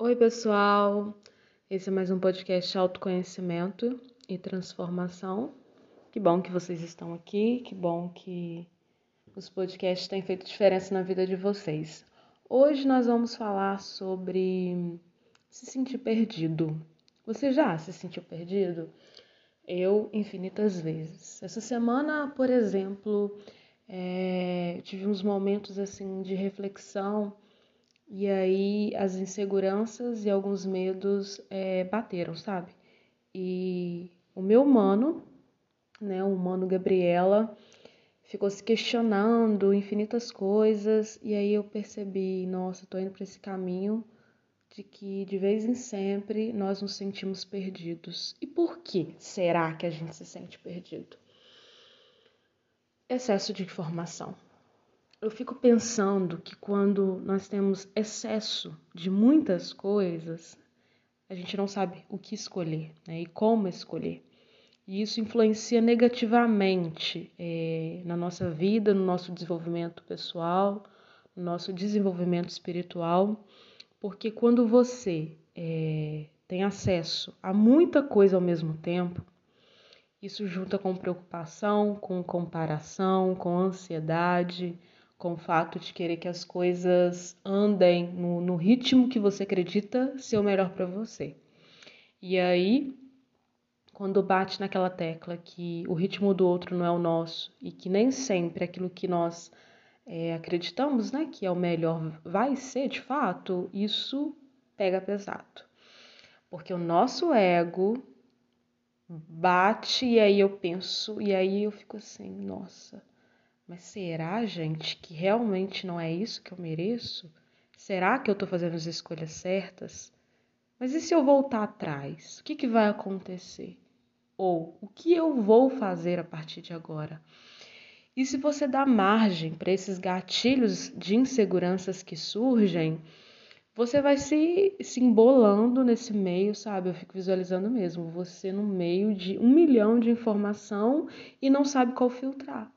Oi, pessoal. Esse é mais um podcast Autoconhecimento e Transformação. Que bom que vocês estão aqui, que bom que os podcasts têm feito diferença na vida de vocês. Hoje nós vamos falar sobre se sentir perdido. Você já se sentiu perdido? Eu, infinitas vezes. Essa semana, por exemplo, é, tive uns momentos assim de reflexão e aí as inseguranças e alguns medos é, bateram, sabe? E o meu mano, né, o mano Gabriela, ficou se questionando infinitas coisas e aí eu percebi, nossa, tô indo para esse caminho de que de vez em sempre nós nos sentimos perdidos. E por que será que a gente se sente perdido? Excesso de informação. Eu fico pensando que quando nós temos excesso de muitas coisas, a gente não sabe o que escolher né? e como escolher. E isso influencia negativamente é, na nossa vida, no nosso desenvolvimento pessoal, no nosso desenvolvimento espiritual, porque quando você é, tem acesso a muita coisa ao mesmo tempo, isso junta com preocupação, com comparação, com ansiedade, com o fato de querer que as coisas andem no, no ritmo que você acredita ser o melhor para você. E aí, quando bate naquela tecla que o ritmo do outro não é o nosso e que nem sempre aquilo que nós é, acreditamos né, que é o melhor vai ser de fato, isso pega pesado. Porque o nosso ego bate e aí eu penso, e aí eu fico assim, nossa, mas será, gente, que realmente não é isso que eu mereço? Será que eu tô fazendo as escolhas certas? Mas e se eu voltar atrás? O que, que vai acontecer? Ou o que eu vou fazer a partir de agora? E se você dá margem para esses gatilhos de inseguranças que surgem, você vai se, se embolando nesse meio, sabe? Eu fico visualizando mesmo, você no meio de um milhão de informação e não sabe qual filtrar.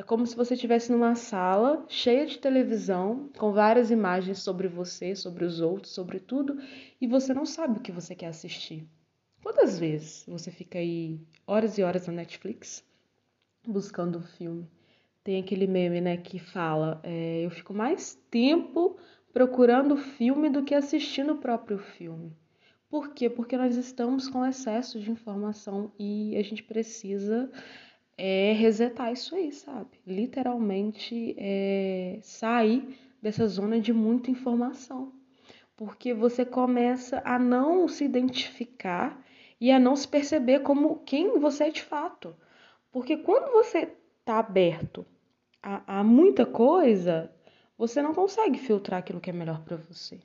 É como se você estivesse numa sala cheia de televisão, com várias imagens sobre você, sobre os outros, sobre tudo, e você não sabe o que você quer assistir. Quantas vezes você fica aí horas e horas na Netflix buscando o filme? Tem aquele meme, né, que fala: é, eu fico mais tempo procurando o filme do que assistindo o próprio filme. Por quê? Porque nós estamos com excesso de informação e a gente precisa é, resetar isso aí, sabe? Literalmente é, sair dessa zona de muita informação. Porque você começa a não se identificar e a não se perceber como quem você é de fato. Porque quando você está aberto a, a muita coisa, você não consegue filtrar aquilo que é melhor para você.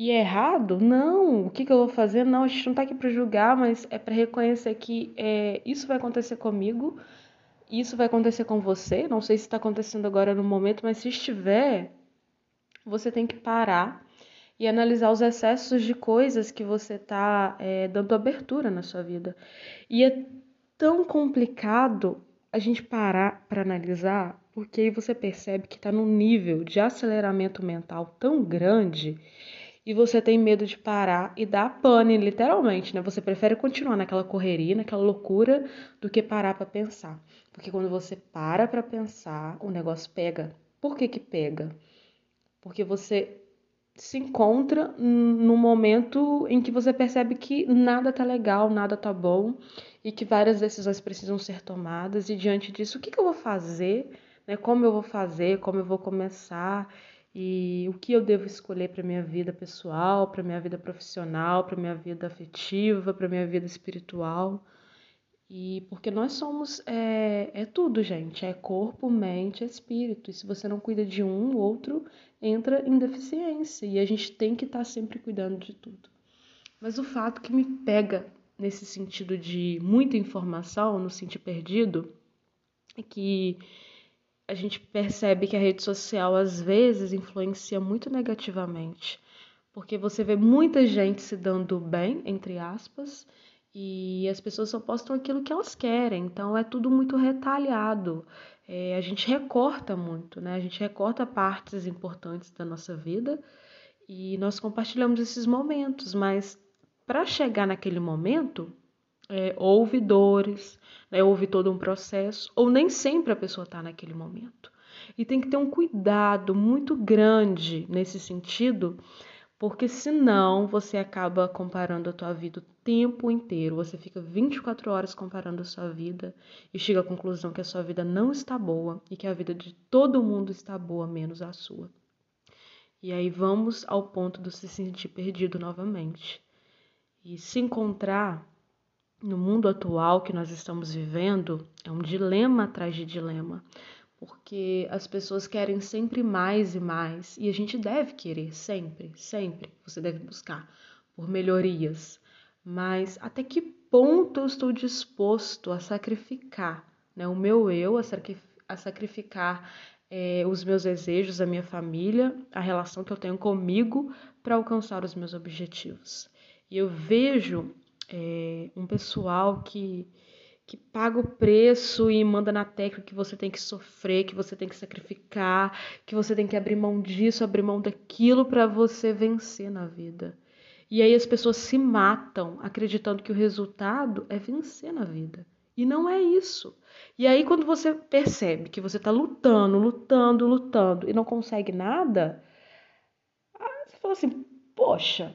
E é errado? Não. O que, que eu vou fazer? Não, a gente não está aqui para julgar, mas é para reconhecer que é, isso vai acontecer comigo, isso vai acontecer com você. Não sei se está acontecendo agora no momento, mas se estiver, você tem que parar e analisar os excessos de coisas que você está é, dando abertura na sua vida. E é tão complicado a gente parar para analisar porque aí você percebe que está num nível de aceleramento mental tão grande e você tem medo de parar e dar pane, literalmente, né? Você prefere continuar naquela correria, naquela loucura, do que parar para pensar. Porque quando você para para pensar, o negócio pega. Por que que pega? Porque você se encontra no momento em que você percebe que nada tá legal, nada tá bom e que várias decisões precisam ser tomadas e diante disso, o que, que eu vou fazer né? Como eu vou fazer, como eu vou começar e o que eu devo escolher para minha vida pessoal, para minha vida profissional, para minha vida afetiva, para minha vida espiritual. E porque nós somos é, é tudo, gente, é corpo, mente, espírito. E se você não cuida de um, o outro entra em deficiência. E a gente tem que estar tá sempre cuidando de tudo. Mas o fato que me pega nesse sentido de muita informação, no sentido perdido, é que a gente percebe que a rede social às vezes influencia muito negativamente, porque você vê muita gente se dando bem, entre aspas, e as pessoas só postam aquilo que elas querem, então é tudo muito retalhado. É, a gente recorta muito, né? A gente recorta partes importantes da nossa vida E nós compartilhamos esses momentos, mas para chegar naquele momento, é, houve dores, né, houve todo um processo, ou nem sempre a pessoa está naquele momento. E tem que ter um cuidado muito grande nesse sentido, porque senão você acaba comparando a tua vida o tempo inteiro. Você fica 24 horas comparando a sua vida e chega à conclusão que a sua vida não está boa e que a vida de todo mundo está boa, menos a sua. E aí vamos ao ponto de se sentir perdido novamente. E se encontrar no mundo atual que nós estamos vivendo é um dilema atrás de dilema, porque as pessoas querem sempre mais e mais, e a gente deve querer sempre, sempre. Você deve buscar por melhorias, mas até que ponto eu estou disposto a sacrificar né, o meu eu, a, sacrificar é, os meus desejos, a minha família, a relação que eu tenho comigo para alcançar os meus objetivos. E eu vejo é, um pessoal que, que paga o preço e manda na tecla que você tem que sofrer, que você tem que sacrificar, que você tem que abrir mão disso, abrir mão daquilo para você vencer na vida. E aí as pessoas se matam acreditando que o resultado é vencer na vida. E não é isso. E aí, quando você percebe que você está lutando, lutando, lutando e não consegue nada, você fala assim: poxa,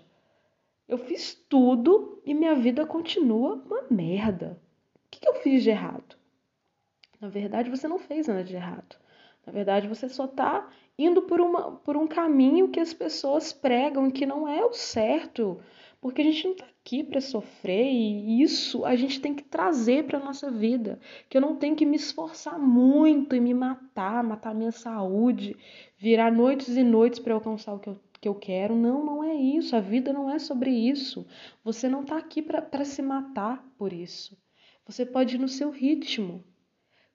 eu fiz tudo e minha vida continua uma merda. O que, eu fiz de errado? Na verdade, você não fez nada de errado. Na verdade, você só está indo por, uma, por um caminho que as pessoas pregam que não é o certo. Porque a gente não está aqui para sofrer e isso a gente tem que trazer para nossa vida. Que eu não tenho que me esforçar muito e me matar, matar minha saúde, virar noites e noites para alcançar o que eu que eu quero. Não, não é isso. A vida não é sobre isso. Você não está aqui para se matar por isso. Você pode ir no seu ritmo.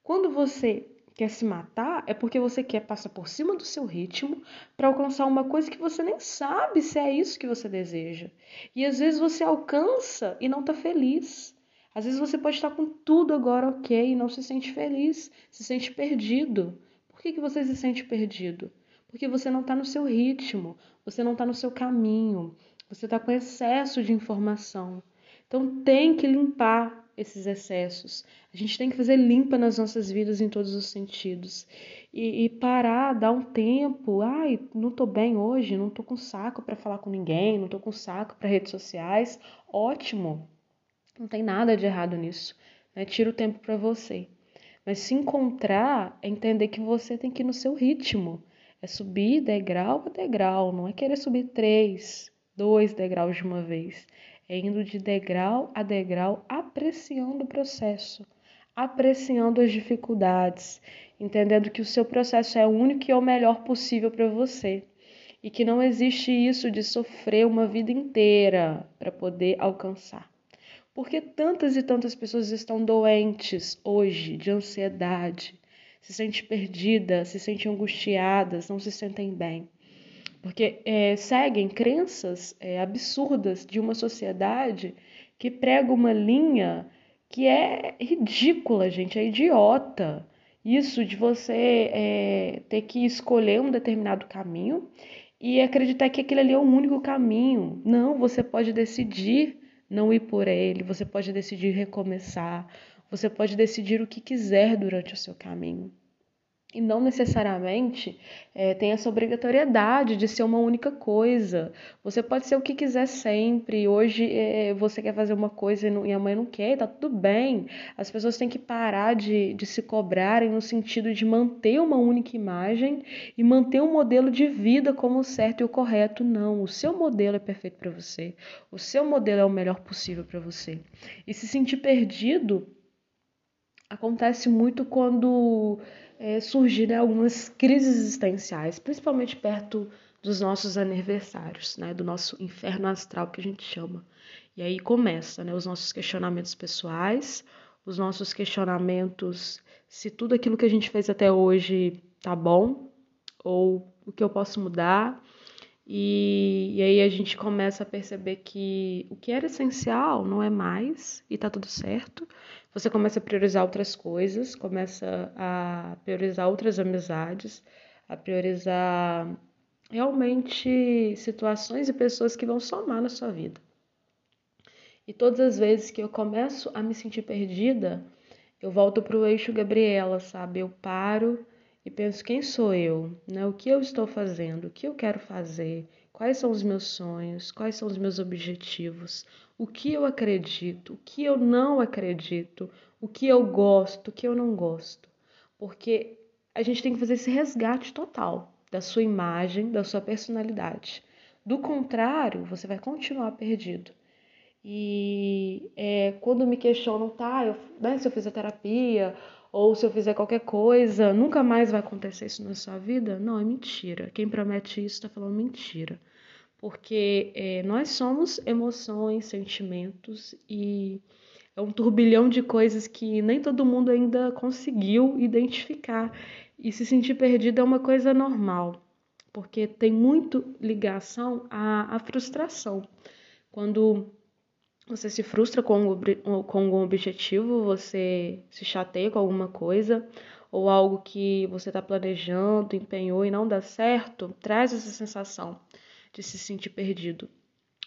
Quando você quer se matar, é porque você quer passar por cima do seu ritmo para alcançar uma coisa que você nem sabe se é isso que você deseja. E às vezes você alcança e não está feliz. Às vezes você pode estar com tudo agora ok e não se sente feliz, se sente perdido. Por que, que você se sente perdido? Porque você não está no seu ritmo, você não está no seu caminho, você está com excesso de informação. Então tem que limpar esses excessos. A gente tem que fazer limpa nas nossas vidas em todos os sentidos. E, e parar, dar um tempo. Ai, não estou bem hoje, não estou com saco para falar com ninguém, não estou com saco para redes sociais. Ótimo. Não tem nada de errado nisso. Né? Tira o tempo para você. Mas se encontrar é entender que você tem que ir no seu ritmo. É subir degrau a degrau, não é querer subir três, dois degraus de uma vez. É indo de degrau a degrau, apreciando o processo, apreciando as dificuldades, entendendo que o seu processo é o único e é o melhor possível para você. E que não existe isso de sofrer uma vida inteira para poder alcançar. Porque tantas e tantas pessoas estão doentes hoje de ansiedade, se sente perdida, se sentem angustiadas, não se sentem bem. Porque é, seguem crenças é, absurdas de uma sociedade que prega uma linha que é ridícula, gente, é idiota. Isso de você é, ter que escolher um determinado caminho e acreditar que aquele ali é o único caminho. Não, você pode decidir não ir por ele, você pode decidir recomeçar, você pode decidir o que quiser durante o seu caminho. E não necessariamente é, tem essa obrigatoriedade de ser uma única coisa. Você pode ser o que quiser sempre. Hoje é, você quer fazer uma coisa e, não, e a mãe não quer, tá tudo bem. As pessoas têm que parar de, de se cobrarem no sentido de manter uma única imagem e manter um modelo de vida como o certo e o correto. Não, o seu modelo é perfeito para você. O seu modelo é o melhor possível para você. E se sentir perdido acontece muito quando é, surgirem algumas crises existenciais, principalmente perto dos nossos aniversários, né, do nosso inferno astral que a gente chama. E aí começa, né, os nossos questionamentos pessoais, os nossos questionamentos se tudo aquilo que a gente fez até hoje tá bom ou o que eu posso mudar. E, e aí a gente começa a perceber que o que era essencial não é mais e tá tudo certo você começa a priorizar outras coisas, começa a priorizar outras amizades, a priorizar realmente situações e pessoas que vão somar na sua vida. E todas as vezes que eu começo a me sentir perdida, eu volto para o eixo Gabriela, sabe? Eu paro e penso quem sou eu, né? O que eu estou fazendo, o que eu quero fazer, quais são os meus sonhos, quais são os meus objetivos, o que eu acredito, o que eu não acredito, o que eu gosto, o que eu não gosto. Porque a gente tem que fazer esse resgate total da sua imagem, da sua personalidade. Do contrário, você vai continuar perdido. E é, quando me questionam, tá, eu, né, se eu fizer terapia ou se eu fizer qualquer coisa, nunca mais vai acontecer isso na sua vida? Não, é mentira. Quem promete isso está falando mentira. Porque é, nós somos emoções, sentimentos e é um turbilhão de coisas que nem todo mundo ainda conseguiu identificar. E se sentir perdido é uma coisa normal, porque tem muito ligação à, à frustração. Quando você se frustra com, com algum objetivo, você se chateia com alguma coisa, ou algo que você está planejando, empenhou e não dá certo, traz essa sensação de se sentir perdido.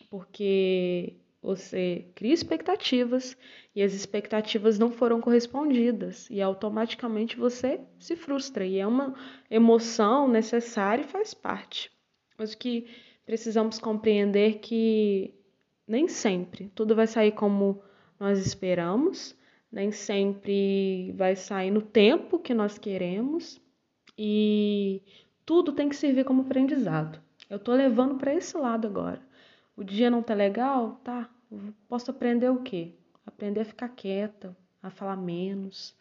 Porque você cria expectativas e as expectativas não foram correspondidas. E automaticamente você se frustra. E é uma emoção necessária e faz parte. Mas o que precisamos compreender é que nem sempre tudo vai sair como nós esperamos, nem sempre vai sair no tempo que nós queremos e tudo tem que servir como aprendizado. Eu tô levando para esse lado agora. O dia não tá legal? Tá. Posso aprender o quê? Aprender a ficar quieta, a falar menos.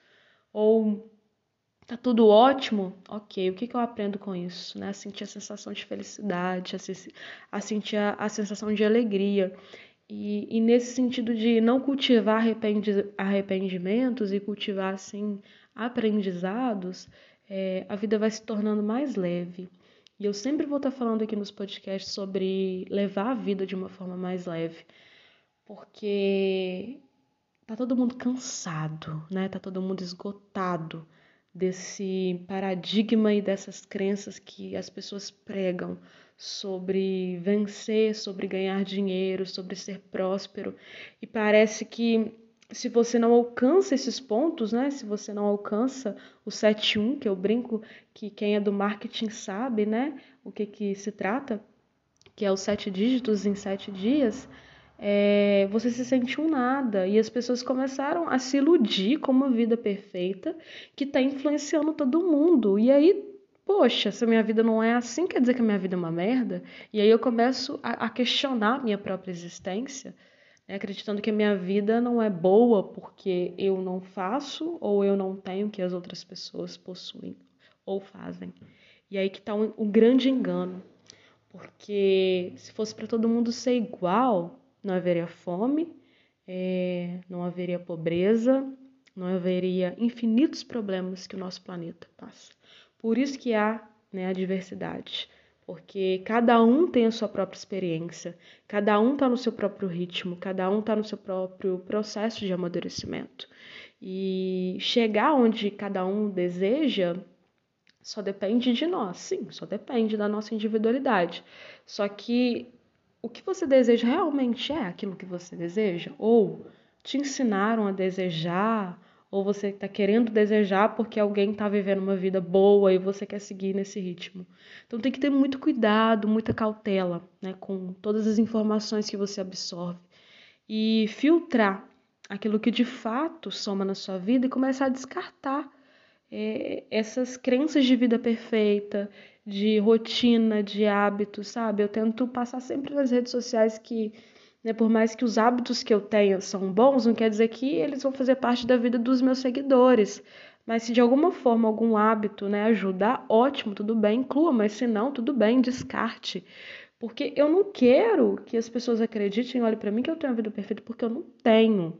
Ou tá tudo ótimo? Ok, o que, que eu aprendo com isso? Né? A sentir a sensação de felicidade, a, sentir a, a sensação de alegria. E, e, nesse sentido de não cultivar arrependi, arrependimentos e cultivar, assim, aprendizados, é, a vida vai se tornando mais leve. E eu sempre vou estar falando aqui nos podcasts sobre levar a vida de uma forma mais leve, porque tá todo mundo cansado, né? Tá todo mundo esgotado desse paradigma e dessas crenças que as pessoas pregam sobre vencer, sobre ganhar dinheiro, sobre ser próspero. E parece que se você não alcança esses pontos, né? Se você não alcança o 71, que eu brinco que quem é do marketing sabe, né? O que que se trata, que é os sete dígitos em sete dias, é, você se sente um nada. E as pessoas começaram a se iludir com uma vida perfeita que está influenciando todo mundo. E aí, poxa, se a minha vida não é assim, quer dizer que a minha vida é uma merda? E aí eu começo a, a questionar a minha própria existência né, acreditando que a minha vida não é boa porque eu não faço ou eu não tenho o que as outras pessoas possuem ou fazem. E aí que está um, um grande engano, porque se fosse para todo mundo ser igual, não haveria fome, é, não haveria pobreza, não haveria infinitos problemas que o nosso planeta passa. Por isso que há né, a diversidade porque cada um tem a sua própria experiência, cada um está no seu próprio ritmo, cada um está no seu próprio processo de amadurecimento. E chegar onde cada um deseja só depende de nós, sim, só depende da nossa individualidade. Só que o que você deseja realmente é aquilo que você deseja? Ou te ensinaram a desejar ou você está querendo desejar porque alguém está vivendo uma vida boa e você quer seguir nesse ritmo. Então tem que ter muito cuidado, muita cautela né, com todas as informações que você absorve e filtrar aquilo que de fato soma na sua vida e começar a descartar é, essas crenças de vida perfeita, de rotina, de hábitos, sabe? Eu tento passar sempre nas redes sociais que né? Por mais que os hábitos que eu tenha são bons, não quer dizer que eles vão fazer parte da vida dos meus seguidores. Mas se de alguma forma algum hábito né, ajudar, ótimo, tudo bem, inclua, mas se não, tudo bem, descarte. Porque eu não quero que as pessoas acreditem, olhem para mim que eu tenho a vida perfeita, porque eu não tenho.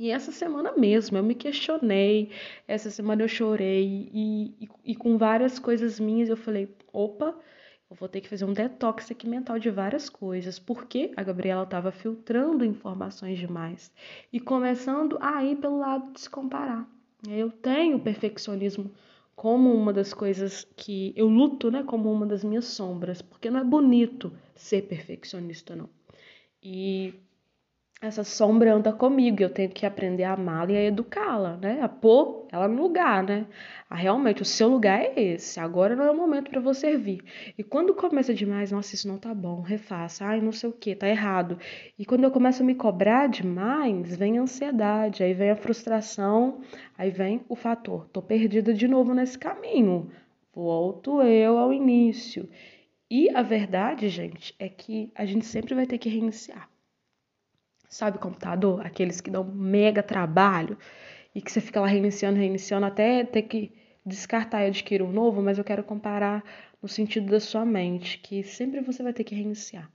E essa semana mesmo eu me questionei, essa semana eu chorei e, e, e com várias coisas minhas eu falei: opa, eu vou ter que fazer um detox aqui mental de várias coisas, porque a Gabriela estava filtrando informações demais e começando a ir pelo lado de se comparar. Eu tenho perfeccionismo como uma das coisas que eu luto, né, como uma das minhas sombras, porque não é bonito ser perfeccionista não. E essa sombra anda comigo, eu tenho que aprender a amá-la e a educá-la, né? A pôr ela no lugar, né? A, realmente, o seu lugar é esse, agora não é o momento para você vir. E quando começa demais, nossa, isso não tá bom, refaça, ai, não sei o que, tá errado. E quando eu começo a me cobrar demais, vem a ansiedade, aí vem a frustração, aí vem o fator, tô perdida de novo nesse caminho, volto eu ao início. E a verdade, gente, é que a gente sempre vai ter que reiniciar sabe, computador, aqueles que dão mega trabalho e que você fica lá reiniciando, reiniciando até ter que descartar e adquirir um novo, mas eu quero comparar no sentido da sua mente, que sempre você vai ter que reiniciar.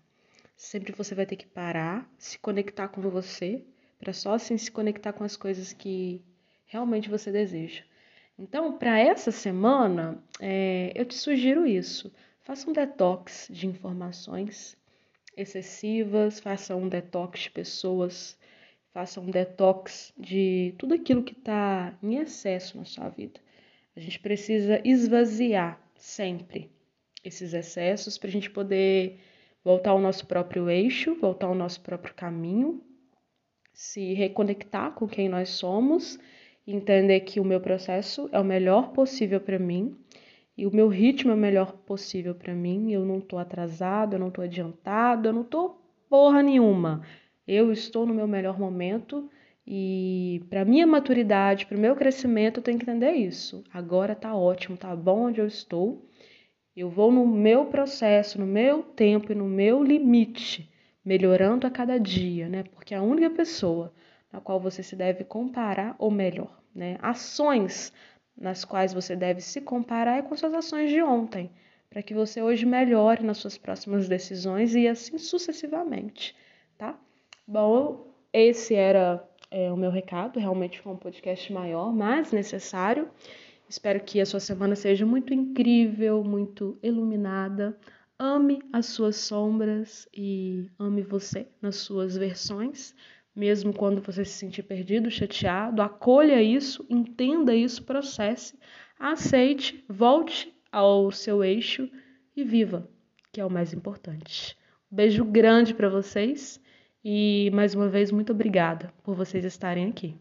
Sempre você vai ter que parar, se conectar com você, para só assim se conectar com as coisas que realmente você deseja. Então, para essa semana, é, eu te sugiro isso. Faça um detox de informações excessivas, faça um detox de pessoas, faça um detox de tudo aquilo que está em excesso na sua vida. A gente precisa esvaziar sempre esses excessos para a gente poder voltar ao nosso próprio eixo, voltar ao nosso próprio caminho, se reconectar com quem nós somos, entender que o meu processo é o melhor possível para mim e o meu ritmo é o melhor possível para mim. Eu não tô atrasado, eu não tô adiantado, eu não tô porra nenhuma. Eu estou no meu melhor momento e para minha maturidade, para o meu crescimento, eu tenho que entender isso. Agora tá ótimo, tá bom onde eu estou. Eu vou no meu processo, no meu tempo e no meu limite, melhorando a cada dia, né? Porque a única pessoa na qual você se deve comparar, ou melhor, né? Ações nas quais você deve se comparar é com suas ações de ontem, para que você hoje melhore nas suas próximas decisões e assim sucessivamente, tá? Bom, esse era é, o meu recado. Realmente foi um podcast maior, mas necessário. Espero que a sua semana seja muito incrível, muito iluminada. Ame as suas sombras e ame você nas suas versões mesmo quando você se sentir perdido, chateado, acolha isso, entenda isso, processe, aceite, volte ao seu eixo e viva, que é o mais importante. Um beijo grande para vocês e mais uma vez muito obrigada por vocês estarem aqui.